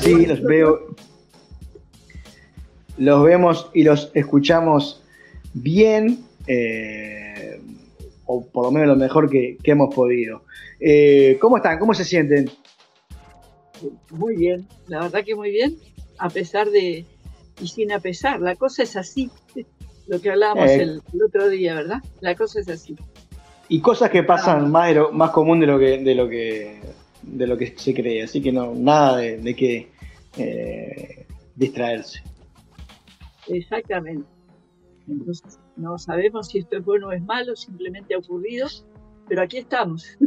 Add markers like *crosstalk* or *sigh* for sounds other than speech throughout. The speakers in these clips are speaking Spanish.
Sí, los veo. Los vemos y los escuchamos bien. Eh, o por lo menos lo mejor que, hemos podido. Eh, ¿Cómo están? ¿Cómo se sienten? Muy bien, la verdad que muy bien, a pesar de, y sin a pesar, la cosa es así, *laughs* lo que hablábamos eh. el, otro día, ¿verdad? La cosa es así. Y cosas que pasan ah. más, más común de lo que, de lo que de lo que se cree, así que no, nada de, de que eh, distraerse. Exactamente. Entonces, no sabemos si esto es bueno o es malo, simplemente ha ocurrido, pero aquí estamos. *laughs*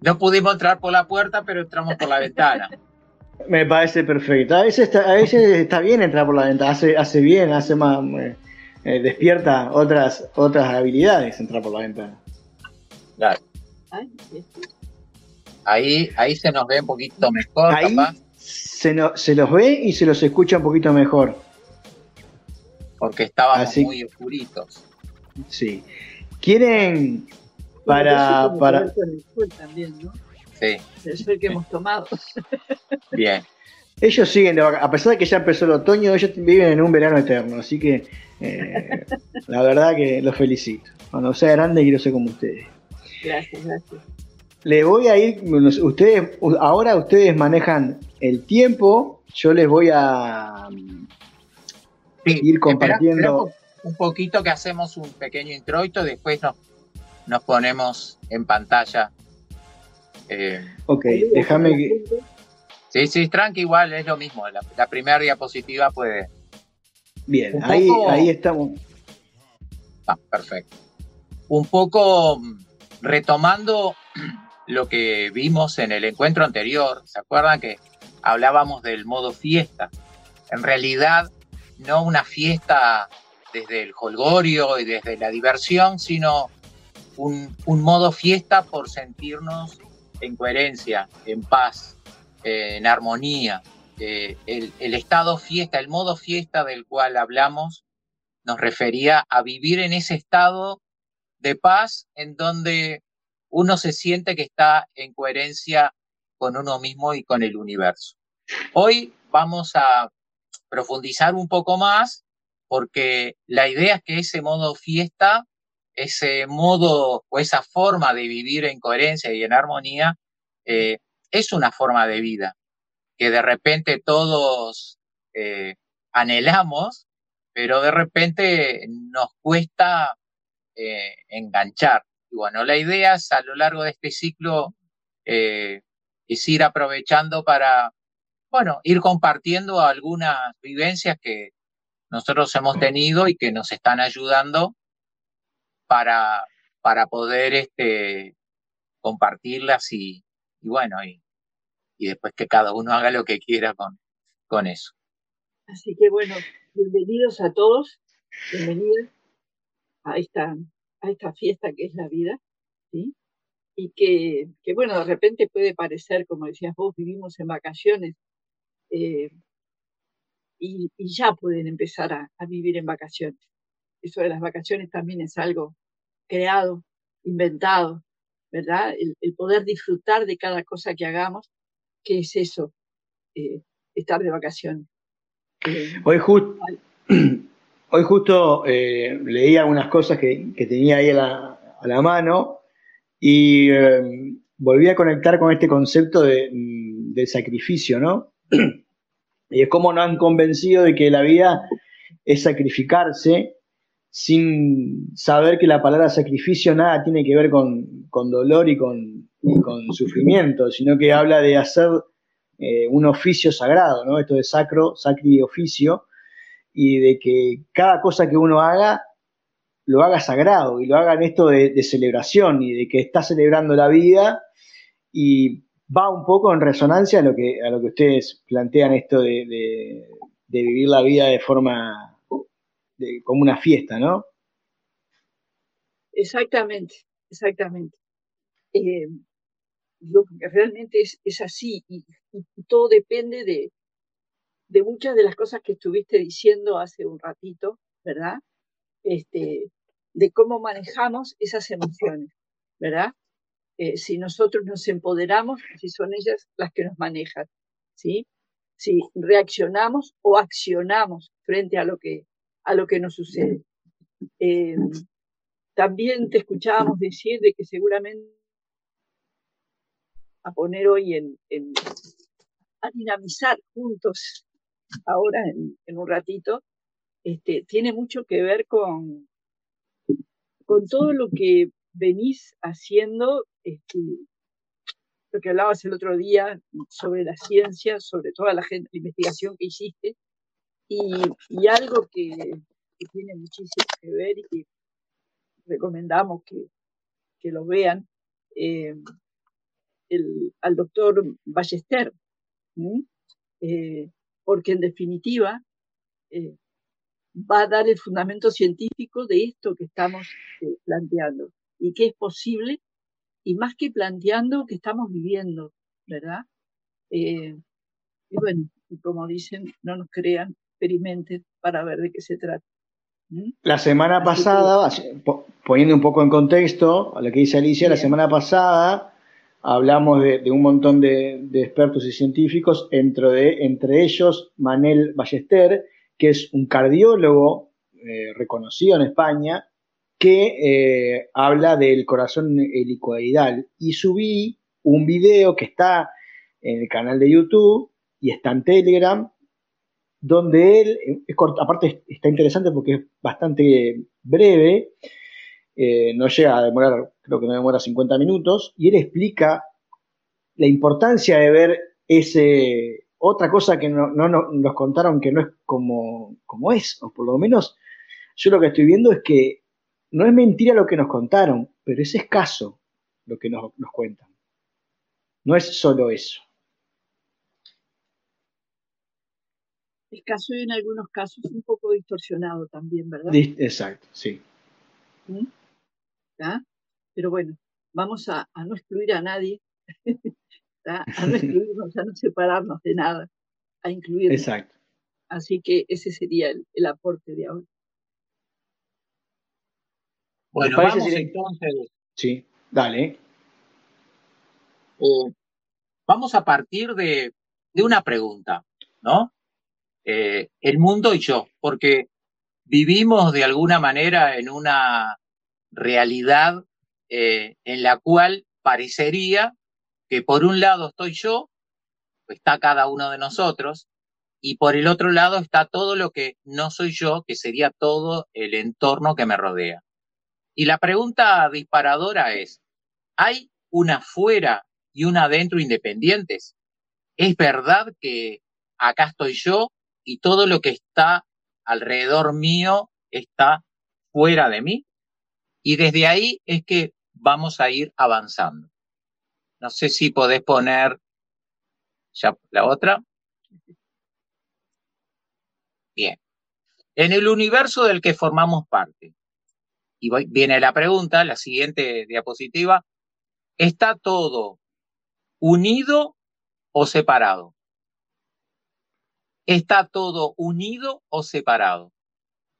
No pudimos entrar por la puerta, pero entramos por la ventana. *laughs* Me parece perfecto. A veces está, a veces está bien entrar por la ventana, hace, hace bien, hace más, eh, eh, despierta otras, otras habilidades entrar por la ventana. Claro. Ahí, ahí se nos ve un poquito mejor, ahí Se, se los ve y se los escucha un poquito mejor. Porque estábamos muy oscuritos. Sí. ¿Quieren para... para... También, ¿no? Sí. Es el que hemos tomado. *laughs* Bien. Ellos siguen, a pesar de que ya empezó el otoño, ellos viven en un verano eterno, así que eh, *laughs* la verdad que los felicito. Cuando sea grande quiero ser como ustedes. Gracias, gracias. Le voy a ir, ustedes, ahora ustedes manejan el tiempo, yo les voy a ir compartiendo. un poquito que hacemos un pequeño introito, después nos, nos ponemos en pantalla. Eh, ok, déjame que... Sí, sí, tranqui, igual es lo mismo. La, primera diapositiva puede. Bien, ahí, ahí estamos. Ah, perfecto. Un poco retomando lo que vimos en el encuentro anterior, ¿se acuerdan que hablábamos del modo fiesta? En realidad, no una fiesta desde el holgorio y desde la diversión, sino un, modo fiesta por sentirnos en coherencia, en paz, en armonía. Eh, el estado fiesta, el modo fiesta del cual hablamos, nos refería a vivir en ese estado de paz en donde uno se siente que está en coherencia con uno mismo y con el universo. Hoy vamos a profundizar un poco más porque la idea es que ese modo fiesta, ese modo o esa forma de vivir en coherencia y en armonía, eh, es una forma de vida que de repente todos eh, anhelamos, pero de repente nos cuesta eh, enganchar. Y bueno, la idea es a lo largo de este ciclo eh, es ir aprovechando para, bueno, ir compartiendo algunas vivencias que nosotros hemos tenido y que nos están ayudando para, para poder este, compartirlas y, bueno, y, y después que cada uno haga lo que quiera con, con eso. Así que bueno, bienvenidos a todos, bienvenidos a esta, a esta fiesta que es la vida, ¿sí? Y que, que, bueno, de repente puede parecer, como decías vos, vivimos en vacaciones eh, y, y, ya pueden empezar a, a, vivir en vacaciones. Eso de las vacaciones también es algo creado, inventado, ¿verdad? El, el poder disfrutar de cada cosa que hagamos, que es eso, eh, estar de vacaciones. Eh, Hoy justo *clears throat* Hoy justo eh, leí algunas cosas que, tenía ahí a la, mano y eh, volví a conectar con este concepto de, sacrificio, ¿no? *clears throat* y es como nos han convencido de que la vida es sacrificarse sin saber que la palabra sacrificio nada tiene que ver con, dolor y con, sufrimiento, sino que habla de hacer eh, un oficio sagrado, ¿no? Esto de sacro, sacri oficio, y de que cada cosa que uno haga lo haga sagrado y lo haga en esto de, celebración y de que está celebrando la vida y va un poco en resonancia a lo que, a lo que ustedes plantean esto de, vivir la vida de forma como una fiesta, ¿no? Exactamente, exactamente. Eh, que realmente es, así y, todo depende de, de muchas de las cosas que estuviste diciendo hace un ratito, ¿verdad? Este, de cómo manejamos esas emociones, ¿verdad? eh, si nosotros nos empoderamos, si son ellas las que nos manejan, ¿sí? Si reaccionamos o accionamos frente a lo que, a lo que nos sucede. Eh, también te escuchábamos decir de que seguramente a poner hoy en, a dinamizar juntos ahora en, un ratito, este, tiene mucho que ver con, con todo lo que venís haciendo, este, lo que hablabas el otro día sobre la ciencia, sobre toda la, gente, investigación que hiciste, y, algo que, tiene muchísimo que ver y que recomendamos que, lo vean, eh, al doctor Ballester, eh, porque en definitiva eh, va a dar el fundamento científico de esto que estamos planteando y que es posible, y más que planteando, que estamos viviendo, ¿verdad? y bueno, como dicen, no nos crean, experimenten para ver de qué se trata. La semana pasada, poniendo un poco en contexto a lo que dice Alicia, la semana pasada hablamos de, un montón de, expertos y científicos, entre, entre ellos Manel Ballester, que es un cardiólogo eh, reconocido en España, que eh, habla del corazón helicoidal. Y subí un video que está en el canal de YouTube y está en Telegram, donde él, aparte está interesante porque es bastante breve, eh, no llega a demorar, creo que no demora 50 minutos, y él explica la importancia de ver ese, otra cosa que no, nos contaron que no es como, como es, o por lo menos yo lo que estoy viendo es que no es mentira lo que nos contaron, pero es escaso lo que nos, nos cuentan. No es solo eso. caso y en algunos casos un poco distorsionado también, ¿verdad? Exacto, sí. ¿Mm? Pero bueno, vamos a, no excluir a nadie, *laughs* a no excluirnos, a no separarnos de nada, a incluir. Exacto. Así que ese sería el, aporte de ahora. Bueno, vamos entonces. Sí, dale. Eh, vamos a partir de, de una pregunta, ¿no? Eh, el mundo y yo, porque vivimos de alguna manera en una realidad eh, en la cual parecería que por un lado estoy yo, está cada uno de nosotros, y por el otro lado está todo lo que no soy yo, que sería todo el entorno que me rodea. Y la pregunta disparadora es, ¿hay una fuera y una adentro independientes? ¿Es verdad que acá estoy yo y todo lo que está alrededor mío está fuera de mí. Y desde ahí es que vamos a ir avanzando. No sé si podés poner ya la otra. Bien. En el universo del que formamos parte, y viene la pregunta, la siguiente diapositiva, ¿está todo unido o separado? ¿Está todo unido o separado?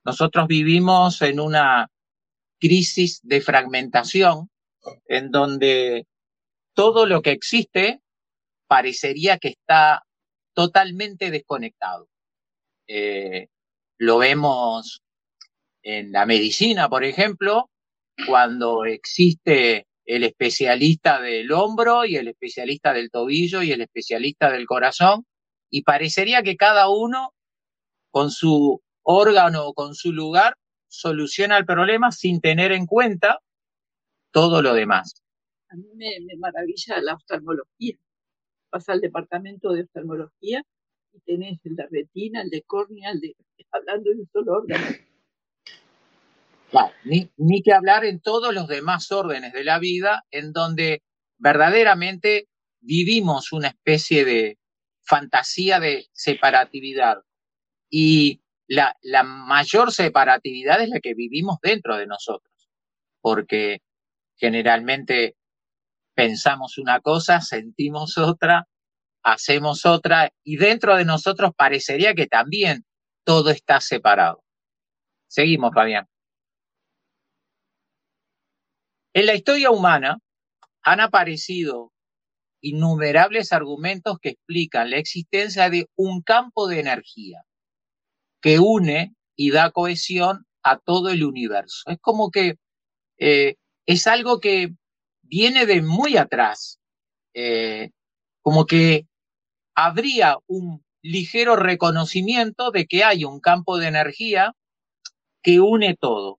Nosotros vivimos en una crisis de fragmentación en donde todo lo que existe parecería que está totalmente desconectado. Eh, lo vemos en la medicina, por ejemplo, cuando existe el especialista del hombro y el especialista del tobillo y el especialista del corazón, y parecería que cada uno con su órgano o con su lugar soluciona el problema sin tener en cuenta todo lo demás. A mí me, maravilla la oftalmología. Vas al departamento de oftalmología y tenés el de retina, el de córnea, el de hablando de un solo órgano. ni, ni que hablar en todos los demás órdenes de la vida en donde verdaderamente vivimos una especie de, fantasía de separatividad. Y la, la mayor separatividad es la que vivimos dentro de nosotros, porque generalmente pensamos una cosa, sentimos otra, hacemos otra, y dentro de nosotros parecería que también todo está separado. Seguimos, Fabián. En la historia humana han aparecido innumerables argumentos que explican la existencia de un campo de energía que une y da cohesión a todo el universo. Es como que eh, es algo que viene de muy atrás, eh, como que habría un ligero reconocimiento de que hay un campo de energía que une todo.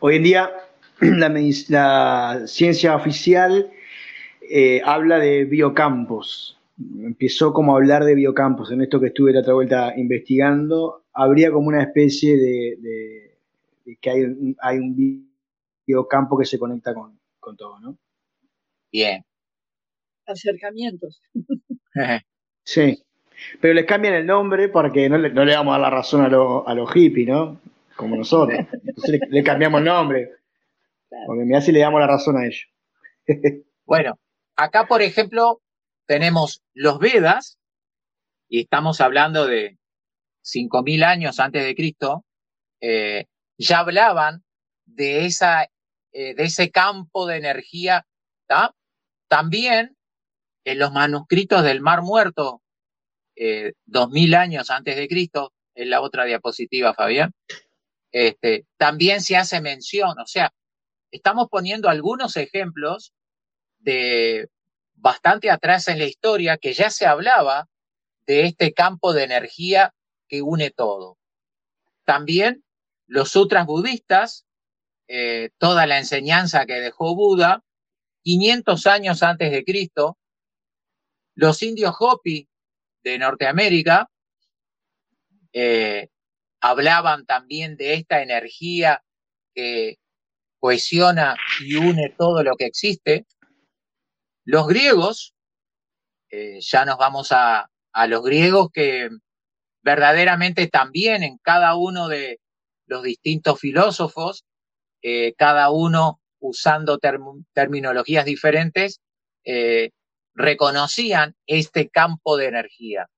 Hoy en día *clears throat* la, ciencia oficial eh, habla de biocampos. Empezó como a hablar de biocampos. En esto que estuve la otra vuelta investigando, habría como una especie de, que hay, hay, un biocampo que se conecta con, todo, ¿no? Bien. Acercamientos. *laughs* sí. Pero les cambian el nombre porque no le, no le vamos a dar la razón a, a los hippies, ¿no? Como nosotros. *laughs* Entonces le, cambiamos el nombre. Porque me hace le damos la razón a ellos. *laughs* bueno, acá, por ejemplo, tenemos los Vedas, y estamos hablando de 5.000 años antes de Cristo, eh, ya hablaban de, esa, eh, de ese campo de energía. También en los manuscritos del Mar Muerto, eh, 2.000 años antes de Cristo, en la otra diapositiva, Fabián, este, también se hace mención, o sea, estamos poniendo algunos ejemplos de bastante atrás en la historia que ya se hablaba de este campo de energía que une todo. También los sutras budistas, eh, toda la enseñanza que dejó Buda, 500 años antes de Cristo, los indios Hopi de Norteamérica eh, hablaban también de esta energía que cohesiona y une todo lo que existe. Los griegos, eh, ya nos vamos a, a los griegos que verdaderamente también en cada uno de los distintos filósofos, eh, cada uno usando terminologías diferentes, eh, reconocían este campo de energía.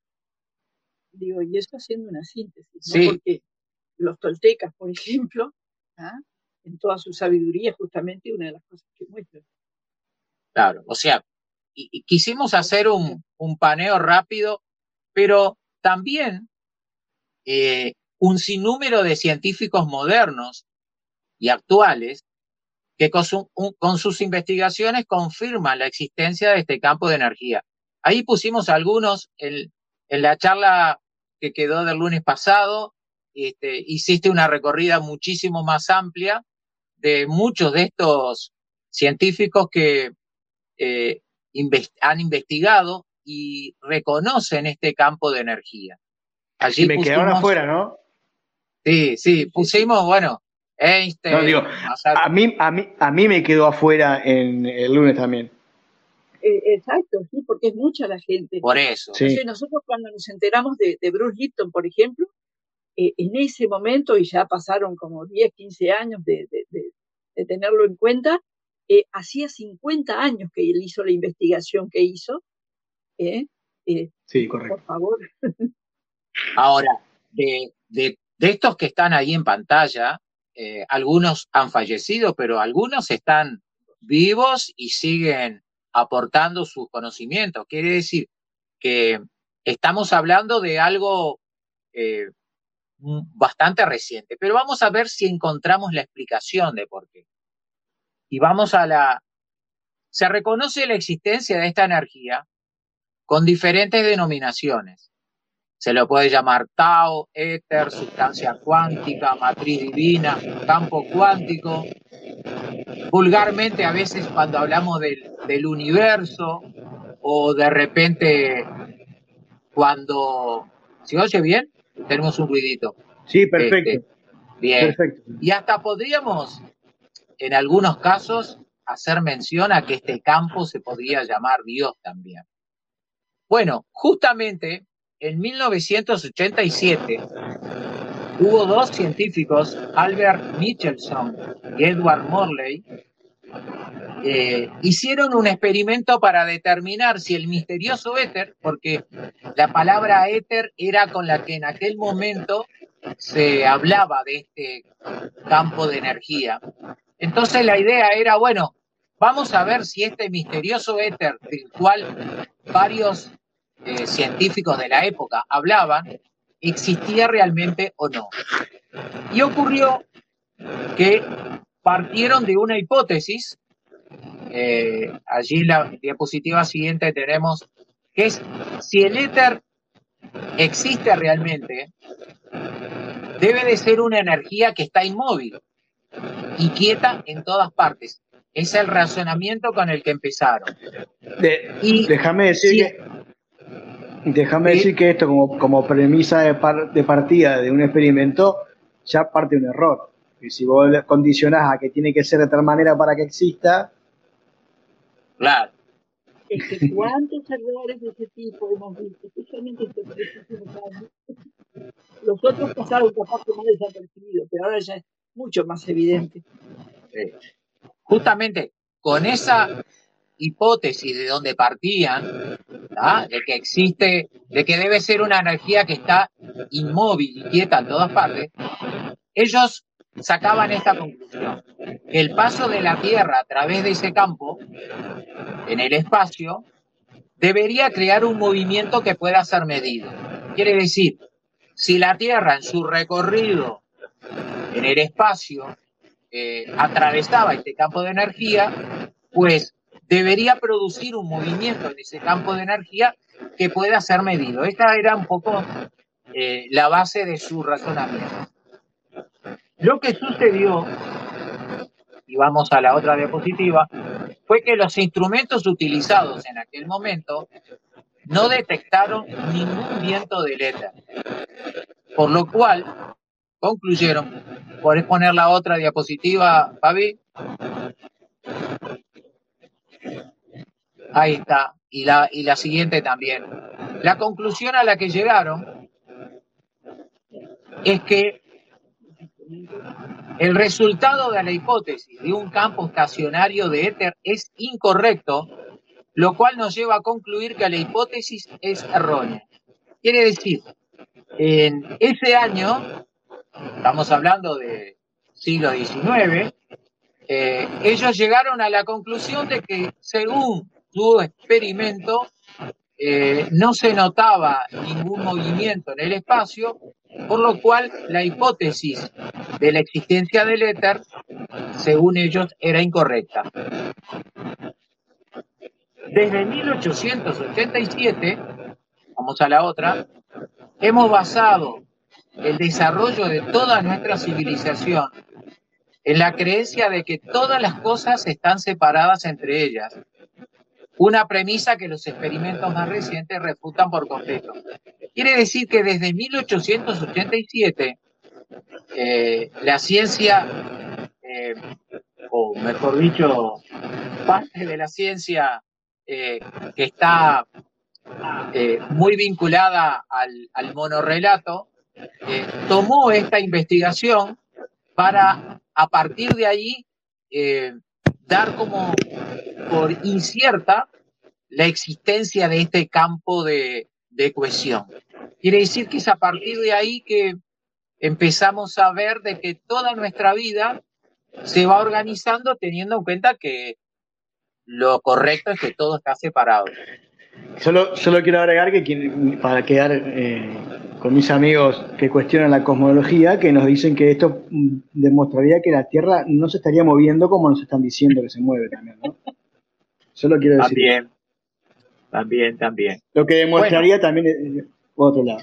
Digo, y esto haciendo una síntesis, ¿no? porque los toltecas, por ejemplo, ¿ah? en toda su sabiduría, justamente una de las cosas que muestran. Claro, o sea, y, quisimos hacer un, un, paneo rápido, pero también eh, un sinnúmero de científicos modernos y actuales que con, con, sus investigaciones confirman la existencia de este campo de energía. Ahí pusimos algunos en, en la charla que quedó del lunes pasado, este, hiciste una recorrida muchísimo más amplia de muchos de estos científicos que eh, han investigado y reconocen este campo de energía. Allí me quedaron afuera, ¿no? Sí, sí, pusimos, bueno, Einstein. No, digo, a, mí, a, mí, a mí me quedó afuera en el lunes también. Eh, exacto, sí, porque es mucha la gente. Por eso. nosotros cuando nos enteramos de, Bruce Lipton, por ejemplo, eh, en ese momento, y ya pasaron como 10, 15 años de, tenerlo en cuenta, eh, hacía 50 años que él hizo la investigación que hizo. sí, correcto. Por favor. *laughs* Ahora, de, estos que están ahí en pantalla, algunos han fallecido, pero algunos están vivos y siguen aportando sus conocimientos. Quiere decir que estamos hablando de algo eh, bastante reciente, pero vamos a ver si encontramos la explicación de por qué. Y vamos a la... Se reconoce la existencia de esta energía con diferentes denominaciones. Se lo puede llamar Tao, éter, sustancia cuántica, matriz divina, campo cuántico. Vulgarmente, a veces cuando hablamos del, del universo o de repente cuando... ¿Se oye bien? Tenemos un ruidito. Sí, perfecto. Este, bien. Y hasta podríamos, en algunos casos, hacer mención a que este campo se podría llamar Dios también. Bueno, justamente en 1987 hubo dos científicos, Albert Michelson y Edward Morley, eh, hicieron un experimento para determinar si el misterioso éter, porque la palabra éter era con la que en aquel momento se hablaba de este campo de energía. Entonces la idea era, bueno, Vamos a ver si este misterioso éter del cual varios eh, científicos de la época hablaban, existía realmente o no. Y ocurrió que partieron de una hipótesis, eh, allí en la diapositiva siguiente tenemos, que es si el éter existe realmente, debe de ser una energía que está inmóvil y quieta en todas partes. Es el razonamiento con el que empezaron. y déjame decir que, déjame decir que esto como, como premisa de, de partida de un experimento ya parte de un error. Y si vos condicionás a que tiene que ser de tal manera para que exista. Claro. Es que cuántos errores de ese tipo hemos visto, especialmente estos años. Los otros pasaron capaz que más desapercibidos, pero ahora ya es mucho más evidente. Justamente con esa hipótesis de donde partían, de que existe, de que debe ser una energía que está inmóvil y quieta en todas partes, ellos sacaban esta conclusión, el paso de la Tierra a través de ese campo, en el espacio, debería crear un movimiento que pueda ser medido. Quiere decir, si la Tierra en su recorrido en el espacio eh, atravesaba este campo de energía, pues debería producir un movimiento en ese campo de energía que pueda ser medido. Esta era un poco eh, la base de su razonamiento. Lo que sucedió, y vamos a la otra diapositiva, fue que los instrumentos utilizados en aquel momento no detectaron ningún viento del éter. Por lo cual, concluyeron, ¿podés poner la otra diapositiva, Fabi? Ahí está, y la, y la siguiente también. La conclusión a la que llegaron es que el resultado de la hipótesis de un campo estacionario de éter es incorrecto, lo cual nos lleva a concluir que la hipótesis es errónea. Quiere decir, en ese año, estamos hablando de siglo XIX, eh, ellos llegaron a la conclusión de que según su experimento eh, no se notaba ningún movimiento en el espacio, por lo cual la hipótesis de la existencia del éter, según ellos, era incorrecta. Desde 1887, vamos a la otra, hemos basado el desarrollo de toda nuestra civilización en la creencia de que todas las cosas están separadas entre ellas una premisa que los experimentos más recientes refutan por completo. Quiere decir que desde 1887 eh, la ciencia, eh, o mejor dicho, parte de la ciencia eh, que está muy vinculada al, al monorrelato, tomó esta investigación para a partir de ahí dar como por incierta la existencia de este campo de, cohesión. Quiere decir que es a partir de ahí que empezamos a ver de que toda nuestra vida se va organizando teniendo en cuenta que lo correcto es que todo está separado. Solo, solo quiero agregar que para quedar eh, con mis amigos que cuestionan la cosmología, que nos dicen que esto mm, demostraría que la Tierra no se estaría moviendo como nos están diciendo que se mueve también, ¿no? Solo quiero decir. También, también, también. Lo que demostraría también es otro lado.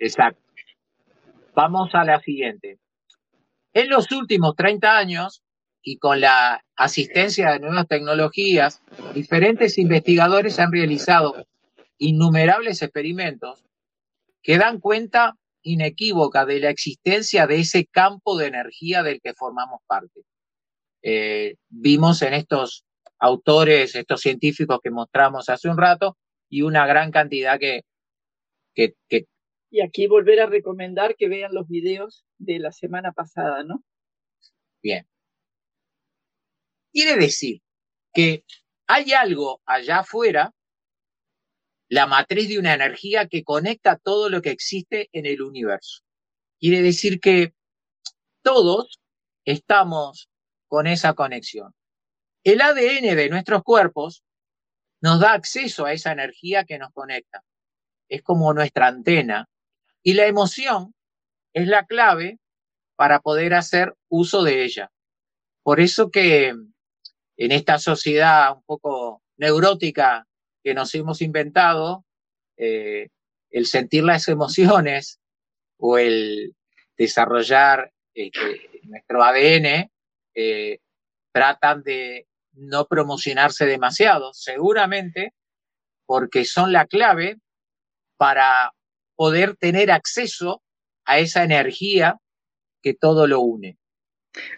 Exacto. Vamos a la siguiente. En los últimos 30 años, y con la asistencia de nuevas tecnologías, diferentes investigadores han realizado innumerables experimentos que dan cuenta inequívoca de la existencia de ese campo de energía del que formamos parte. Eh, vimos en estos autores, estos científicos que mostramos hace un rato, y una gran cantidad que, que, Y aquí volver a recomendar que vean los videos de la semana pasada, ¿no? Bien. Quiere decir que hay algo allá afuera, la matriz de una energía que conecta todo lo que existe en el universo. Quiere decir que todos estamos con esa conexión. El ADN de nuestros cuerpos nos da acceso a esa energía que nos conecta. Es como nuestra antena. Y la emoción es la clave para poder hacer uso de ella. Por eso que en esta sociedad un poco neurótica que nos hemos inventado, eh, el sentir las emociones o el desarrollar este, nuestro ADN eh, tratan de no promocionarse demasiado, seguramente porque son la clave para poder tener acceso a esa energía que todo lo une.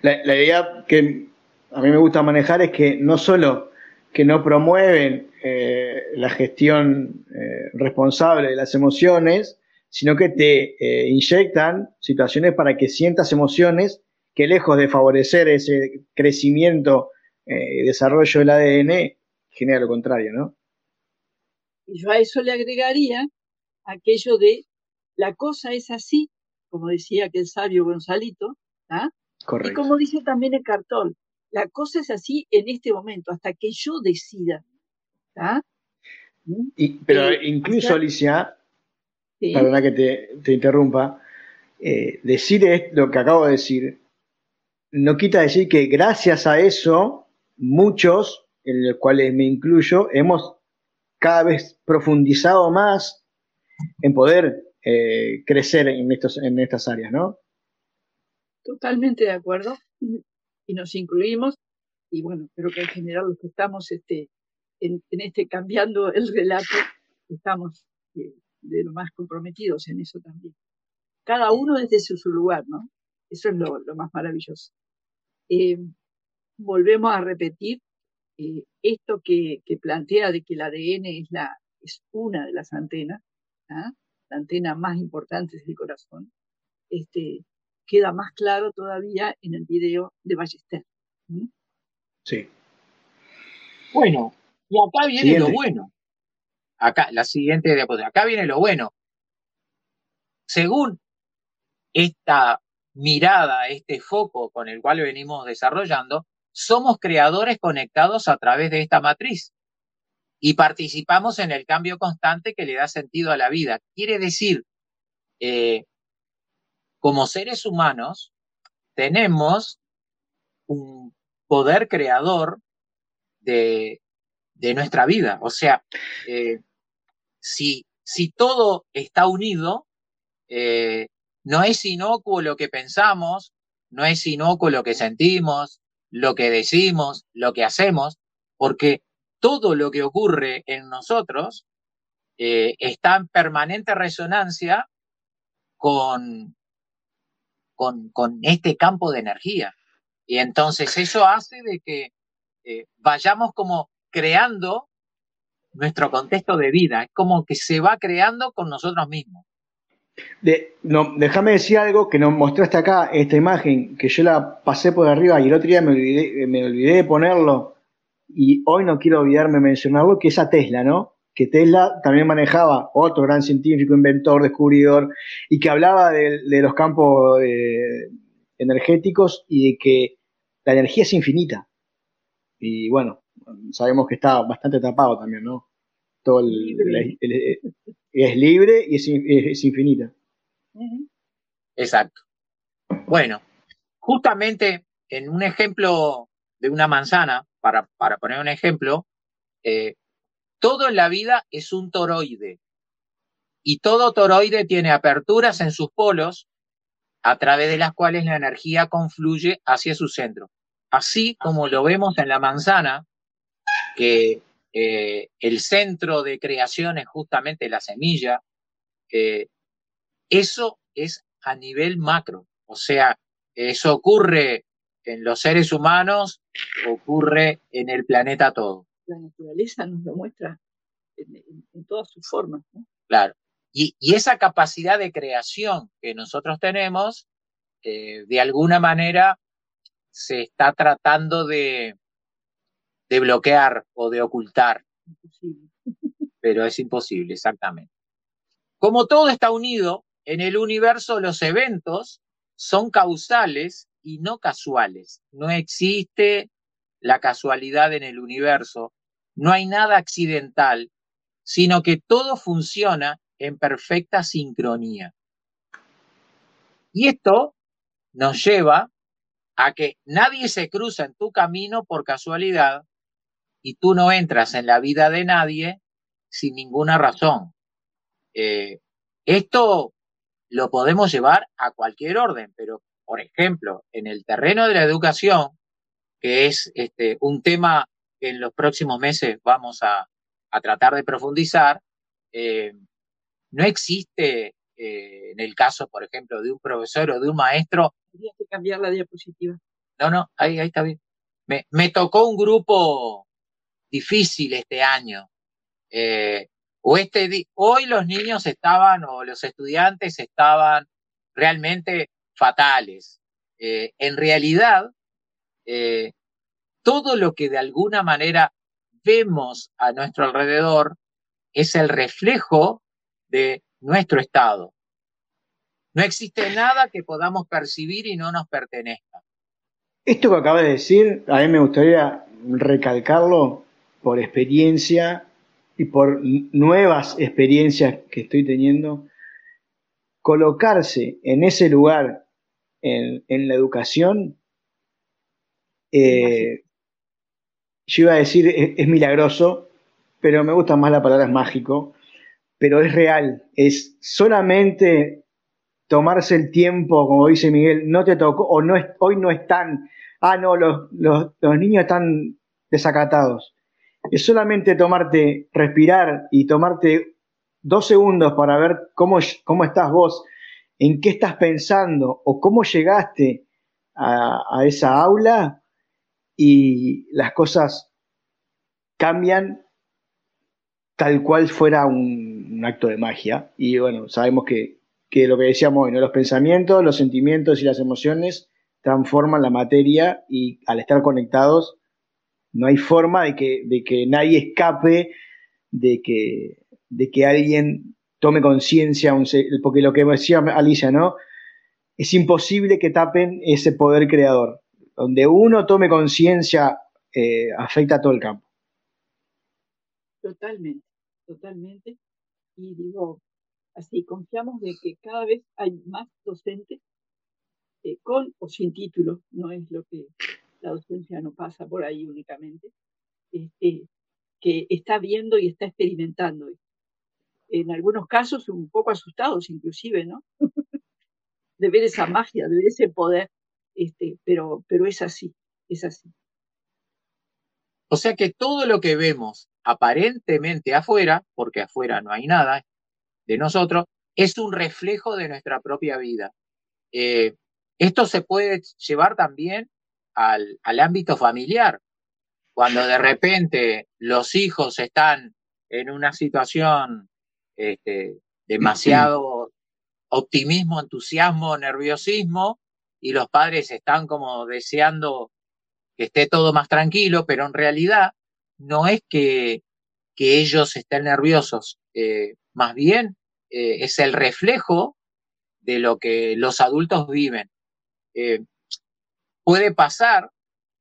La, idea que a mí me gusta manejar es que no solo que no promueven eh, la gestión eh, responsable de las emociones, sino que te eh, inyectan situaciones para que sientas emociones que lejos de favorecer ese crecimiento y desarrollo del ADN, genera lo contrario, ¿no? Y yo a eso le agregaría aquello de la cosa es así, como decía aquel sabio Gonzalito, ¿ah? Y como dice también el cartón, la cosa es así en este momento, hasta que yo decida. ¿ah? pero eh, incluso, Alicia, perdona que te, interrumpa, eh, decir lo que acabo de decir, no quita decir que gracias a eso, muchos, en los cuales me incluyo, hemos cada vez profundizado más en poder eh, crecer en, estos, en estas áreas, ¿no? Totalmente de acuerdo. Y nos incluimos. Y bueno, creo que en general los que estamos este, en, este cambiando el relato, estamos eh, de lo más comprometidos en eso también. Cada uno desde su, lugar, ¿no? Eso es lo, más maravilloso. Eh, volvemos a repetir esto que, que, plantea de que el ADN es, la, es una de las antenas, ¿ah? la antena más importante del corazón, este, queda más claro todavía en el video de Ballester. Sí. Bueno, y acá viene lo bueno. Acá, la siguiente diapositiva. Acá viene lo bueno. Según esta mirada, este foco con el cual venimos desarrollando, somos creadores conectados a través de esta matriz y participamos en el cambio constante que le da sentido a la vida. Quiere decir, eh, como seres humanos, tenemos un poder creador de, nuestra vida. O sea, eh, si, todo está unido, eh, no es inocuo lo que pensamos, no es inocuo lo que sentimos, lo que decimos, lo que hacemos, porque todo lo que ocurre en nosotros eh, está en permanente resonancia con, con, este campo de energía. Y entonces eso hace de que eh, vayamos como creando nuestro contexto de vida, es como que se va creando con nosotros mismos. No, déjame decir algo que nos mostraste acá, esta imagen, que yo la pasé por arriba y el otro día me olvidé, me olvidé de ponerlo y hoy no quiero olvidarme mencionarlo, que es a Tesla, ¿no? Que Tesla también manejaba, otro gran científico, inventor, descubridor, y que hablaba de, los campos eh, energéticos y de que la energía es infinita. Y bueno, sabemos que está bastante tapado también, ¿no? Todo el, es libre y es infinita. Exacto. Bueno, justamente en un ejemplo de una manzana, para, poner un ejemplo, eh, todo en la vida es un toroide. Y todo toroide tiene aperturas en sus polos a través de las cuales la energía confluye hacia su centro. Así como lo vemos en la manzana, que eh, el centro de creación es justamente la semilla, eh, eso es a nivel macro. O sea, eso ocurre en los seres humanos ocurre en el planeta todo. La naturaleza nos lo muestra en, todas sus formas. Claro. Y, esa capacidad de creación que nosotros tenemos, eh, de alguna manera, se está tratando de, de bloquear o de ocultar. Pero es imposible, exactamente. Como todo está unido, en el universo los eventos son causales y no casuales. No existe la casualidad en el universo, no hay nada accidental, sino que todo funciona en perfecta sincronía. Y esto nos lleva a que nadie se cruza en tu camino por casualidad y tú no entras en la vida de nadie sin ninguna razón. Eh, esto lo podemos llevar a cualquier orden, pero por ejemplo, en el terreno de la educación, que es este, un tema que en los próximos meses vamos a, tratar de profundizar, eh, no existe eh, en el caso, por ejemplo, de un profesor o de un maestro. Tendría que cambiar la diapositiva. No, no, ahí, ahí está bien. Me, me tocó un grupo difícil este año. Eh, o este, hoy los niños estaban o los estudiantes estaban realmente fatales. Eh, en realidad, eh, todo lo que de alguna manera vemos a nuestro alrededor es el reflejo de nuestro estado. No existe nada que podamos percibir y no nos pertenezca. Esto que acaba de decir, a mí me gustaría recalcarlo por experiencia y por nuevas experiencias que estoy teniendo, colocarse en ese lugar en, la educación, eh, yo iba a decir es, milagroso, pero me gusta más la palabra es mágico, pero es real, es solamente tomarse el tiempo, como dice Miguel, no te tocó, o no hoy no están, ah, no, los, los, los niños están desacatados. Es solamente tomarte, respirar y tomarte dos segundos para ver cómo, cómo estás vos, en qué estás pensando o cómo llegaste a, esa aula y las cosas cambian tal cual fuera un, acto de magia. Y bueno, sabemos que, lo que decíamos hoy, los pensamientos, los sentimientos y las emociones transforman la materia y al estar conectados no hay forma de que, de que nadie escape de que, de que alguien tome conciencia, porque lo que decía Alicia, ¿no? Es imposible que tapen ese poder creador. Donde uno tome conciencia, eh, afecta a todo el campo. Totalmente, totalmente. Y digo, así, confiamos de que cada vez hay más docentes eh, con o sin título, no es lo que la docencia no pasa por ahí únicamente, este, que está viendo y está experimentando en algunos casos un poco asustados inclusive, ¿no? *laughs* de ver esa magia, de ver ese poder, este, pero, pero es así, es así. O sea que todo lo que vemos aparentemente afuera, porque afuera no hay nada de nosotros, es un reflejo de nuestra propia vida. Eh, esto se puede llevar también al, al ámbito familiar. Cuando de repente los hijos están en una situación este, demasiado optimismo, entusiasmo, nerviosismo, y los padres están como deseando que esté todo más tranquilo, pero en realidad no es que, que ellos estén nerviosos, eh, más bien eh, es el reflejo de lo que los adultos viven. Eh, puede pasar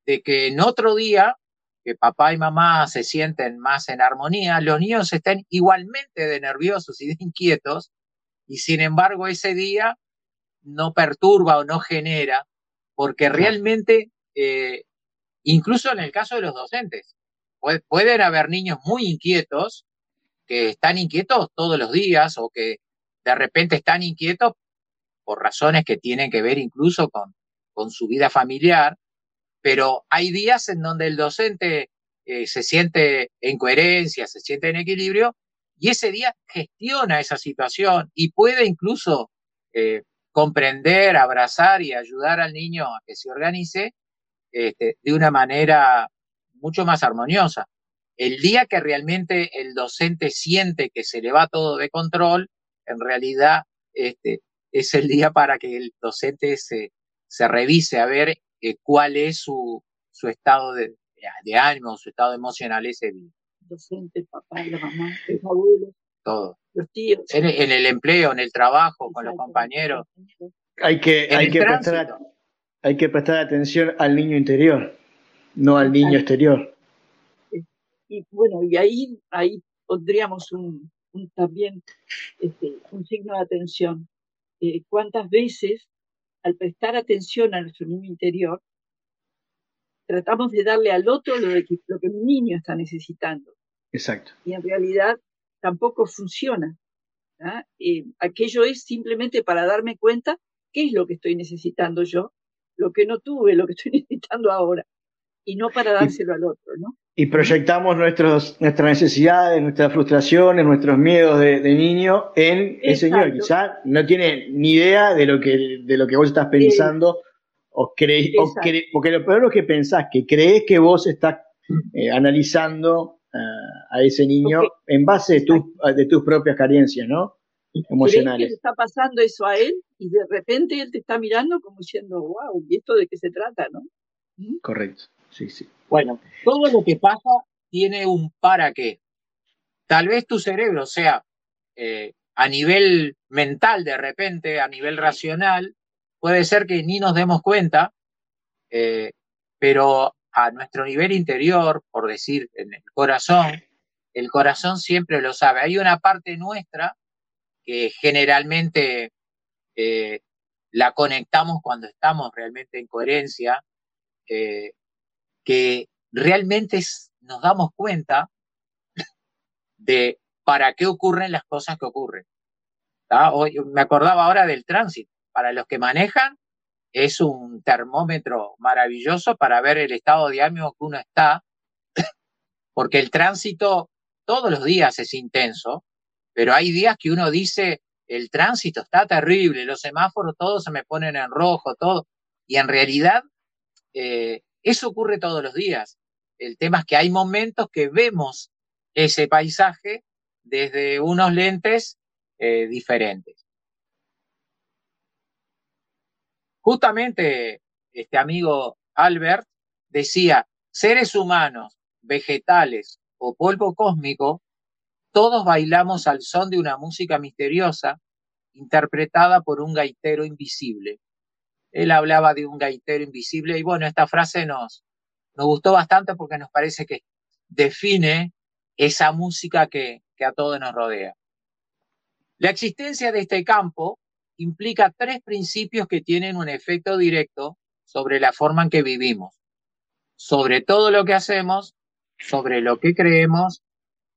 de que en otro día que papá y mamá se sienten más en armonía, los niños estén igualmente de nerviosos y de inquietos, y sin embargo ese día no perturba o no genera, porque realmente, eh, incluso en el caso de los docentes, pueden haber niños muy inquietos, que están inquietos todos los días o que de repente están inquietos por razones que tienen que ver incluso con, con su vida familiar, pero hay días en donde el docente eh, se siente en coherencia, se siente en equilibrio, y ese día gestiona esa situación y puede incluso eh, comprender, abrazar y ayudar al niño a que se organice este, de una manera mucho más armoniosa. El día que realmente el docente siente que se le va todo de control, en realidad este, es el día para que el docente se, se revise a ver eh, cuál es su, su estado de, de, ánimo, su estado emocional ese día. Docente, papá, la mamá, los abuelos. Todo. Los tíos. En, el empleo, en el trabajo, con los compañeros. Hay que, hay que, prestar, hay que prestar atención al niño interior. no al niño exterior. Y bueno, y ahí, ahí pondríamos un, también este, un signo de atención. Eh, ¿Cuántas veces al prestar atención a nuestro niño interior, tratamos de darle al otro lo, que, lo que mi niño está necesitando? Exacto. Y en realidad tampoco funciona. ¿ah? Eh, aquello es simplemente para darme cuenta qué es lo que estoy necesitando yo, lo que no tuve, lo que estoy *laughs* necesitando ahora, y no para dárselo al otro, ¿no? Y proyectamos nuestros, nuestras necesidades, nuestras frustraciones, nuestros miedos de, niño en el Señor. Quizá no tiene ni idea de lo que, de lo que vos estás pensando o crees, porque lo peor es que pensás, que crees que vos estás eh, analizando a ese niño en base de, tus, de tus propias carencias, ¿no? Emocionales. que le está pasando eso a él y de repente él te está mirando como diciendo, wow, ¿y esto de qué se trata, no? ¿Mm? Correcto, sí, sí. Bueno, todo lo que pasa tiene un para qué. Tal vez tu cerebro sea eh, a nivel mental de repente, a nivel racional, puede ser que ni nos demos cuenta, eh, pero a nuestro nivel interior, por decir, en el corazón, el corazón siempre lo sabe. Hay una parte nuestra que generalmente eh, la conectamos cuando estamos realmente en coherencia, que realmente nos damos cuenta de para qué ocurren las cosas que ocurren. Hoy, me acordaba ahora del tránsito. Para los que manejan, es un termómetro maravilloso para ver el estado de ánimo que uno está, *laughs* porque el tránsito todos los días es intenso, pero hay días que uno dice, el tránsito está terrible, los semáforos todos se me ponen en rojo, todo, y en realidad eh, eso ocurre todos los días. El tema es que hay momentos que vemos ese paisaje desde unos lentes eh, diferentes. Justamente este amigo Albert decía, seres humanos, vegetales o polvo cósmico, todos bailamos al son de una música misteriosa interpretada por un gaitero invisible. Él hablaba de un gaitero invisible y bueno, esta frase nos, nos gustó bastante porque nos parece que define esa música que, que a todos nos rodea. La existencia de este campo implica tres principios que tienen un efecto directo sobre la forma en que vivimos, sobre todo lo que hacemos, sobre lo que creemos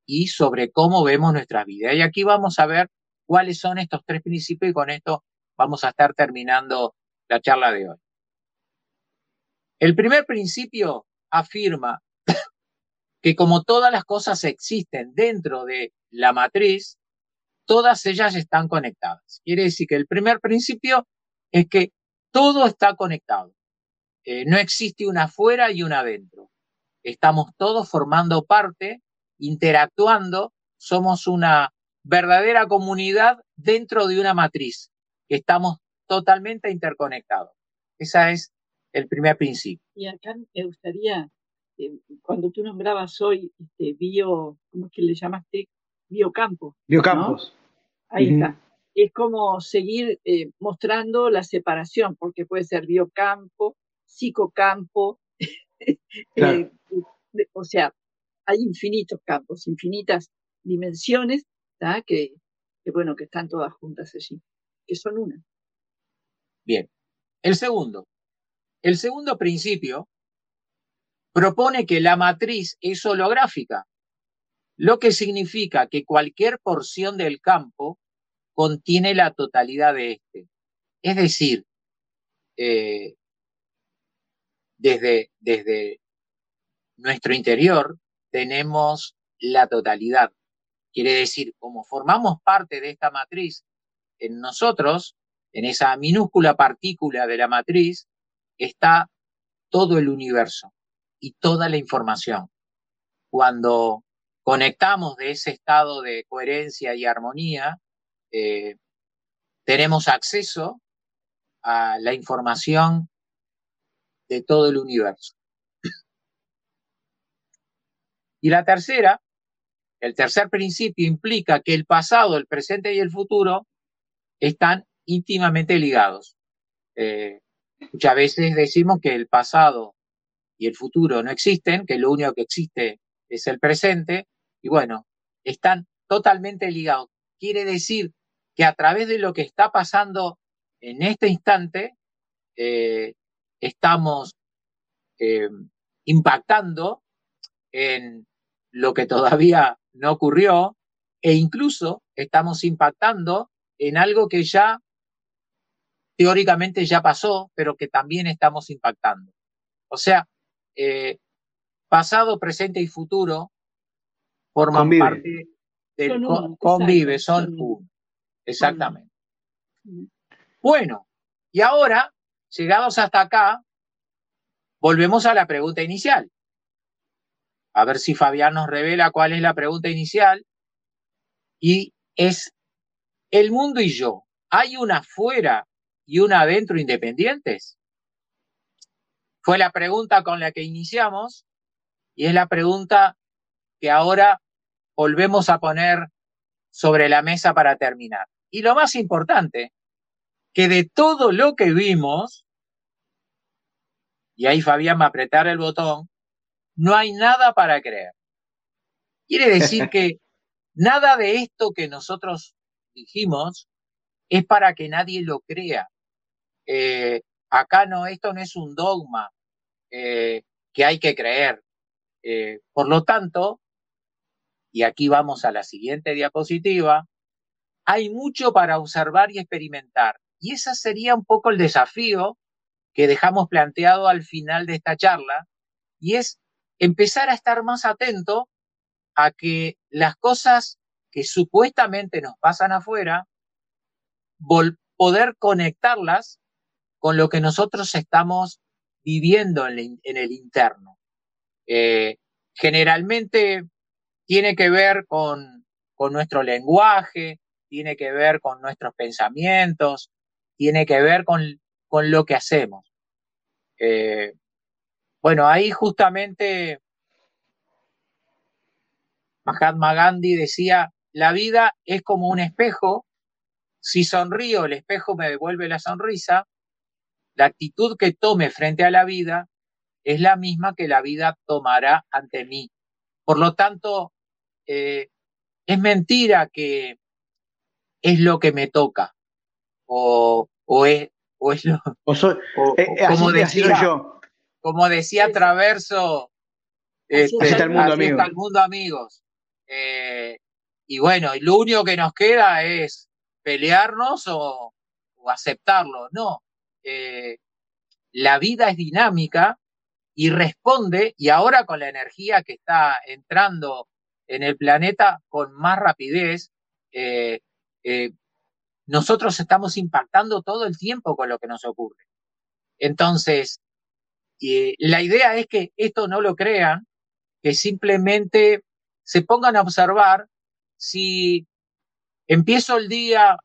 y sobre cómo vemos nuestra vida. Y aquí vamos a ver cuáles son estos tres principios y con esto vamos a estar terminando la charla de hoy. El primer principio afirma que como todas las cosas existen dentro de la matriz, todas ellas están conectadas. Quiere decir que el primer principio es que todo está conectado. Eh, no existe una afuera y una adentro. Estamos todos formando parte, interactuando, somos una verdadera comunidad dentro de una matriz, estamos totalmente interconectado. Ese es el primer principio. Y acá me gustaría, eh, cuando tú nombrabas hoy este, bio, ¿cómo es que le llamaste? Biocampo. Biocampos. Ahí está. Es como seguir eh, mostrando la separación, porque puede ser biocampo, psicocampo, *laughs* eh, o sea, hay infinitos campos, infinitas dimensiones, que, que, bueno, que están todas juntas allí, que son una. Bien. El segundo. El segundo principio propone que la matriz es holográfica, lo que significa que cualquier porción del campo contiene la totalidad de este. Es decir, eh, desde, desde nuestro interior tenemos la totalidad. Quiere decir, como formamos parte de esta matriz en nosotros, en esa minúscula partícula de la matriz está todo el universo y toda la información. Cuando conectamos de ese estado de coherencia y armonía, eh, tenemos acceso a la información de todo el universo. Y la tercera, el tercer principio implica que el pasado, el presente y el futuro están íntimamente ligados. Eh, muchas veces decimos que el pasado y el futuro no existen, que lo único que existe es el presente, y bueno, están totalmente ligados. Quiere decir que a través de lo que está pasando en este instante, eh, estamos eh, impactando en lo que todavía no ocurrió e incluso estamos impactando en algo que ya teóricamente ya pasó, pero que también estamos impactando. O sea, eh, pasado, presente y futuro forman parte del convive, son uno. Exactamente. Bueno, y ahora, llegados hasta acá, volvemos a la pregunta inicial. A ver si Fabián nos revela cuál es la pregunta inicial. Y es, ¿el mundo y yo? ¿Hay una afuera y una adentro independientes? Fue la pregunta con la que iniciamos y es la pregunta que ahora volvemos a poner sobre la mesa para terminar. Y lo más importante, que de todo lo que vimos, y ahí Fabián va a apretar el botón, no hay nada para creer. Quiere decir que *laughs* nada de esto que nosotros dijimos es para que nadie lo crea. Eh, acá no, esto no es un dogma eh, que hay que creer. Eh, por lo tanto, y aquí vamos a la siguiente diapositiva, hay mucho para observar y experimentar. Y ese sería un poco el desafío que dejamos planteado al final de esta charla, y es empezar a estar más atento a que las cosas que supuestamente nos pasan afuera, poder conectarlas con lo que nosotros estamos viviendo en, el interno. Eh, generalmente tiene que ver con, nuestro lenguaje, tiene que ver con nuestros pensamientos, tiene que ver con, con lo que hacemos. Eh, bueno, ahí justamente Mahatma Gandhi decía, la vida es como un espejo, si sonrío el espejo me devuelve la sonrisa, la actitud que tome frente a la vida es la misma que la vida tomará ante mí. Por lo tanto, eh, es mentira que es lo que me toca o, o, es, o es lo *laughs* eh, eh, como decía yo. como decía Traverso este, está el mundo, está el mundo amigos. Y bueno lo único que nos queda es pelearnos o, o aceptarlo no la vida es dinámica y responde y ahora con la energía que está entrando en el planeta con más rapidez. Eh, eh, nosotros estamos impactando todo el tiempo con lo que nos ocurre. Entonces, la idea es que esto no lo crean, que simplemente se pongan a observar si empiezo el día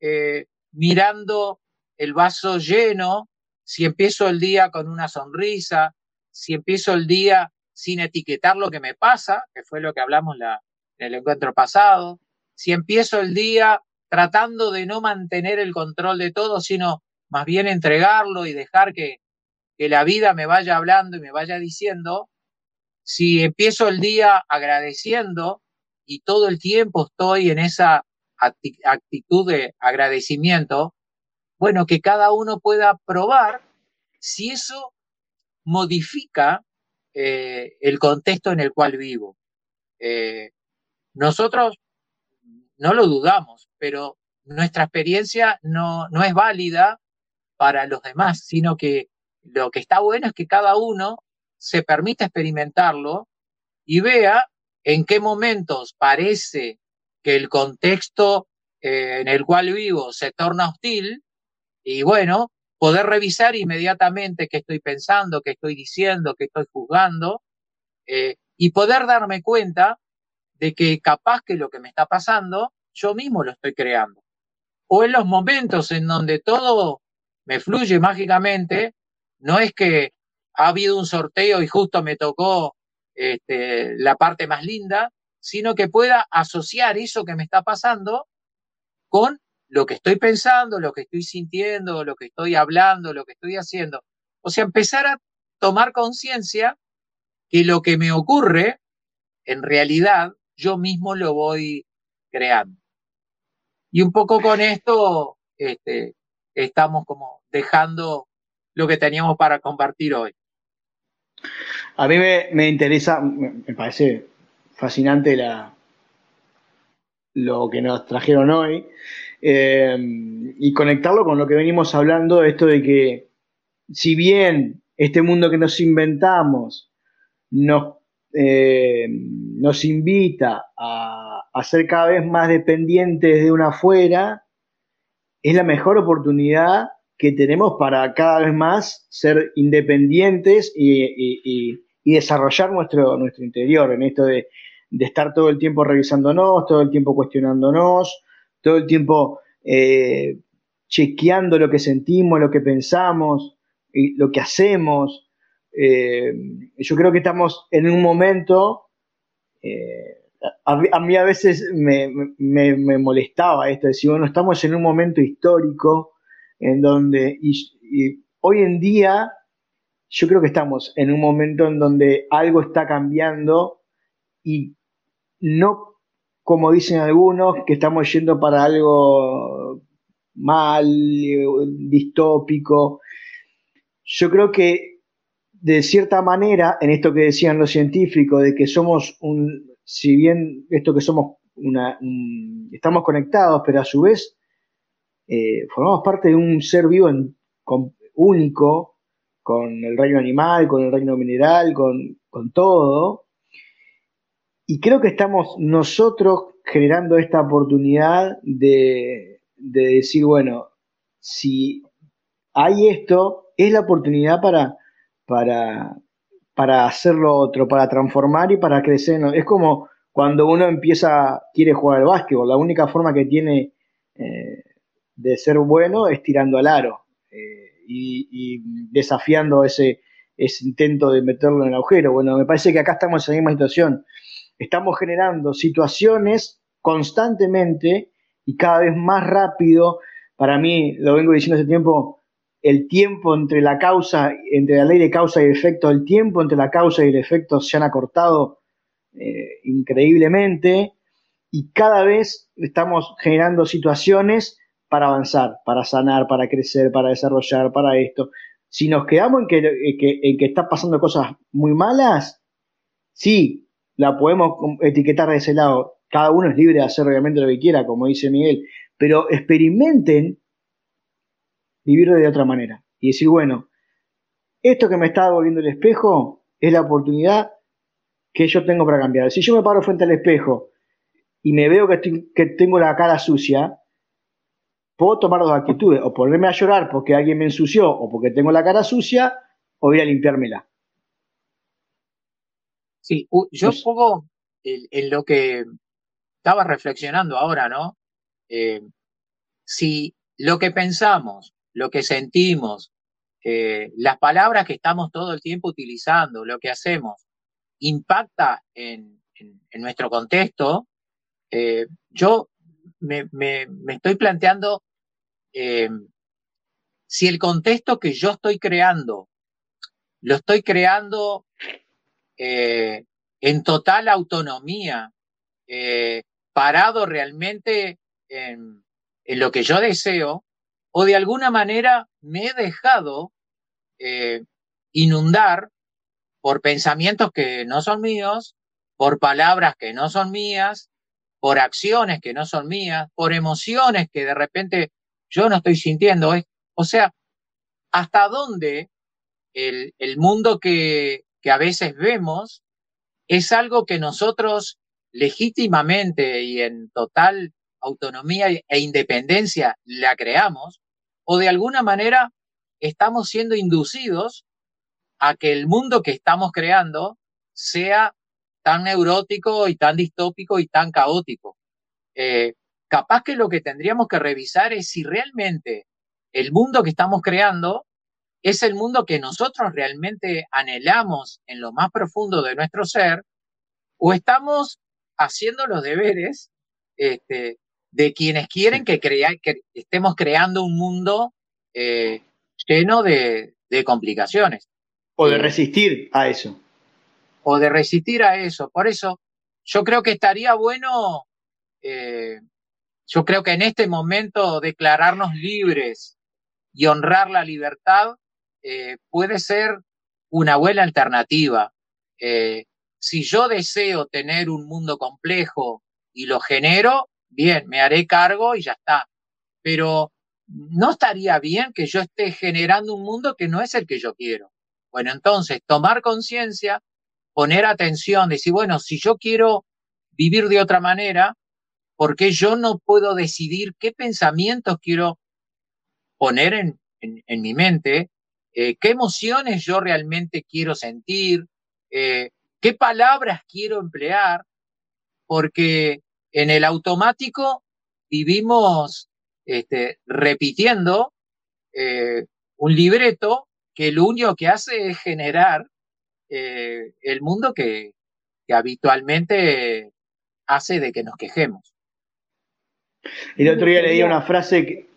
eh, mirando el vaso lleno, si empiezo el día con una sonrisa, si empiezo el día sin etiquetar lo que me pasa, que fue lo que hablamos la, en el encuentro pasado, si empiezo el día tratando de no mantener el control de todo, sino más bien entregarlo y dejar que, que la vida me vaya hablando y me vaya diciendo, si empiezo el día agradeciendo y todo el tiempo estoy en esa actitud de agradecimiento, bueno, que cada uno pueda probar si eso modifica eh, el contexto en el cual vivo. Eh, nosotros no lo dudamos, pero nuestra experiencia no, no es válida para los demás, sino que lo que está bueno es que cada uno se permita experimentarlo y vea en qué momentos parece que el contexto eh, en el cual vivo se torna hostil y bueno, poder revisar inmediatamente qué estoy pensando, qué estoy diciendo, qué estoy juzgando, eh, y poder darme cuenta de que capaz que lo que me está pasando, yo mismo lo estoy creando. O en los momentos en donde todo me fluye mágicamente, no es que ha habido un sorteo y justo me tocó este, la parte más linda, sino que pueda asociar eso que me está pasando con lo que estoy pensando, lo que estoy sintiendo, lo que estoy hablando, lo que estoy haciendo. O sea, empezar a tomar conciencia que lo que me ocurre, en realidad, yo mismo lo voy creando. Y un poco con esto este, estamos como dejando lo que teníamos para compartir hoy. A mí me, interesa, me parece fascinante lo que nos trajeron hoy eh, y conectarlo con lo que venimos hablando, esto de que si bien este mundo que nos inventamos nos, eh, nos invita a, a, ser cada vez más dependientes de una afuera, es la mejor oportunidad que tenemos para cada vez más ser independientes y, desarrollar nuestro, nuestro interior en esto de, estar todo el tiempo revisándonos, todo el tiempo cuestionándonos, todo el tiempo eh, chequeando lo que sentimos, lo que pensamos, lo que hacemos. Eh, yo creo que estamos en un momento, eh, a, mí a veces me, molestaba esto, decir, bueno, estamos en un momento histórico en donde, hoy en día, yo creo que estamos en un momento en donde algo está cambiando y no como dicen algunos, que estamos yendo para algo mal, distópico. Yo creo que de cierta manera, en esto que decían los científicos, de que somos un, si bien esto que somos una, estamos conectados, pero a su vez eh, formamos parte de un ser vivo único, con el reino animal, con el reino mineral, con, con todo, y creo que estamos nosotros generando esta oportunidad de, decir, bueno, si hay esto, es la oportunidad para, para, para hacerlo otro, para transformar y para crecer. Es como cuando uno empieza, quiere jugar al básquetbol, la única forma que tiene eh, de ser bueno es tirando al aro eh, y, desafiando ese, ese intento de meterlo en el agujero. Bueno, me parece que acá estamos en la misma situación estamos generando situaciones constantemente y cada vez más rápido. Para mí, lo vengo diciendo hace tiempo, el tiempo entre la causa, entre la ley de causa y efecto, el tiempo entre la causa y el efecto se han acortado eh, increíblemente y cada vez estamos generando situaciones para avanzar, para sanar, para crecer, para desarrollar, para esto. Si nos quedamos en que, en que, en que está pasando cosas muy malas, sí, la podemos etiquetar de ese lado. Cada uno es libre de hacer realmente lo que quiera, como dice Miguel, pero experimenten vivir de otra manera y decir, bueno, esto que me está volviendo el espejo es la oportunidad que yo tengo para cambiar. Si yo me paro frente al espejo y me veo que, tengo la cara sucia, puedo tomar dos actitudes, o ponerme a llorar porque alguien me ensució o porque tengo la cara sucia, o ir a limpiármela. Sí, yo pues pongo en, lo que estaba reflexionando ahora, ¿no? Eh, si lo que pensamos, lo que sentimos, eh, las palabras que estamos todo el tiempo utilizando, lo que hacemos, impacta en, nuestro contexto, eh, yo me, estoy planteando si el contexto que yo estoy creando, lo estoy creando eh, en total autonomía, eh, parado realmente en, lo que yo deseo, o de alguna manera me he dejado eh, inundar por pensamientos que no son míos, por palabras que no son mías, por acciones que no son mías, por emociones que de repente yo no estoy sintiendo. O sea, hasta dónde el, el mundo que, que a veces vemos es algo que nosotros legítimamente y en total autonomía e independencia la creamos, o de alguna manera estamos siendo inducidos a que el mundo que estamos creando sea tan neurótico y tan distópico y tan caótico. Eh, capaz que lo que tendríamos que revisar es si realmente el mundo que estamos creando es el mundo que nosotros realmente anhelamos en lo más profundo de nuestro ser, o estamos haciendo los deberes este, de quienes quieren que, que estemos creando un mundo eh, lleno de, complicaciones. O de resistir a eso. O de resistir a eso. Por eso, yo creo que estaría bueno, eh, yo creo que en este momento declararnos libres y honrar la libertad eh, puede ser una buena alternativa. Eh, si yo deseo tener un mundo complejo y lo genero, bien, me haré cargo y ya está. Pero no estaría bien que yo esté generando un mundo que no es el que yo quiero. Bueno, entonces, tomar conciencia, poner atención, decir, bueno, si yo quiero vivir de otra manera, ¿por qué yo no puedo decidir qué pensamientos quiero poner en, en, mi mente? Eh, ¿Qué emociones yo realmente quiero sentir? Eh, ¿Qué palabras quiero emplear? Porque en el automático vivimos este, repitiendo eh, un libreto que lo único que hace es generar eh, el mundo que, habitualmente hace de que nos quejemos. El otro día leí una frase que...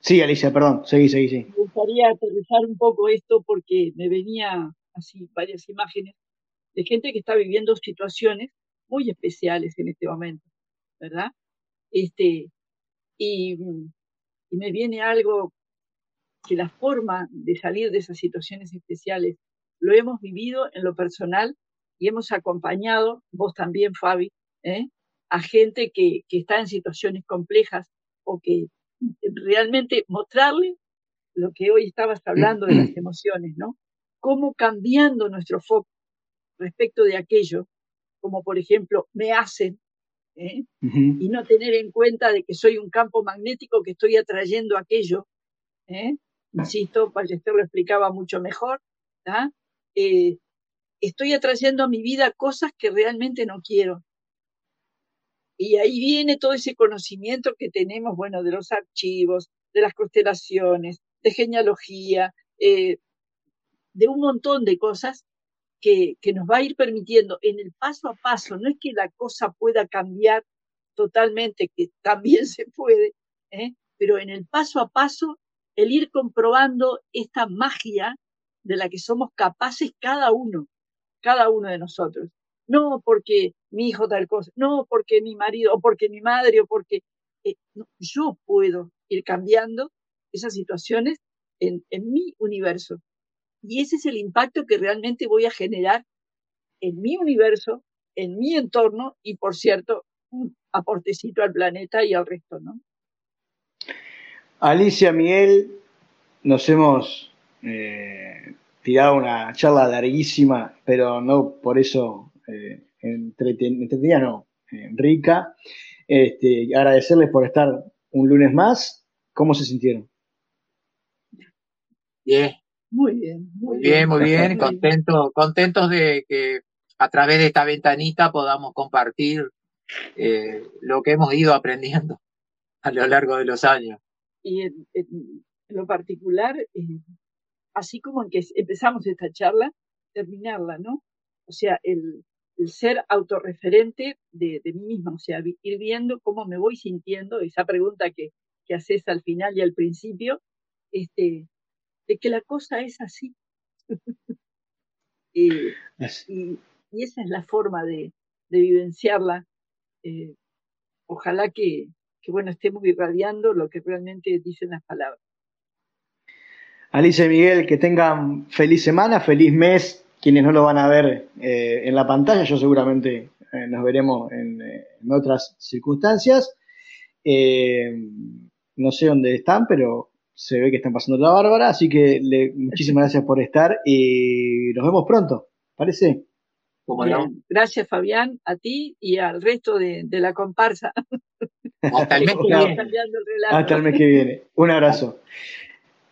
Sí, Alicia, perdón, seguí, seguí, sí. Me gustaría aterrizar un poco esto porque me venía así varias imágenes de gente que está viviendo situaciones muy especiales en este momento, ¿verdad? Este, y, me viene algo que la forma de salir de esas situaciones especiales lo hemos vivido en lo personal y hemos acompañado, vos también, Fabi, ¿eh? a gente que, que está en situaciones complejas o que realmente mostrarle lo que hoy estabas hablando de las *clears throat* emociones, ¿no? Cómo cambiando nuestro foco respecto de aquello, como por ejemplo me hacen, ¿eh? y no tener en cuenta de que soy un campo magnético que estoy atrayendo aquello. ¿eh? Insisto, Ballester lo explicaba mucho mejor. Eh, estoy atrayendo a mi vida cosas que realmente no quiero. Y ahí viene todo ese conocimiento que tenemos, bueno, de los archivos, de las constelaciones, de genealogía, de un montón de cosas que, nos va a ir permitiendo en el paso a paso, no es que la cosa pueda cambiar totalmente, que *laughs* también se puede, ¿eh? pero en el paso a paso, el ir comprobando esta magia de la que somos capaces cada uno, cada uno de nosotros. No porque mi hijo tal cosa, no porque mi marido, o porque mi madre, o porque eh, yo puedo ir cambiando esas situaciones en, en mi universo. Y ese es el impacto que realmente voy a generar en mi universo, en mi entorno y, por cierto, un aportecito al planeta y al resto, ¿no? Alicia, Miguel, nos hemos eh, tirado una charla larguísima, pero no por eso eh, entretenida, no, eh, rica. Este, agradecerles por estar un lunes más. ¿Cómo se sintieron? Bien, muy bien, muy bien, muy bien. Contento, contentos de que a través de esta ventanita podamos compartir eh, lo que hemos ido aprendiendo *laughs* a lo largo de los años. Y en, lo particular, eh, así como en que empezamos esta charla, terminarla, ¿no? O sea, el, ser autorreferente de, de, mí misma, o sea, ir viendo cómo me voy sintiendo, esa pregunta que, que haces al final y al principio, este, de que la cosa es así. *laughs* y, esa es la forma de, vivenciarla. Eh, ojalá que, bueno, estemos irradiando lo que realmente dicen las palabras. Alicia y Miguel, que tengan feliz semana, feliz mes. Quienes no lo van a ver eh, en la pantalla, yo seguramente eh, nos veremos en, en otras circunstancias. no sé dónde están, pero se ve que están pasando la bárbara, así que le, muchísimas gracias por estar y nos vemos pronto, ¿parece? Gracias Fabián, a ti y al resto de, la comparsa. Hasta el mes *laughs* que viene. Hasta el mes que viene. Un abrazo.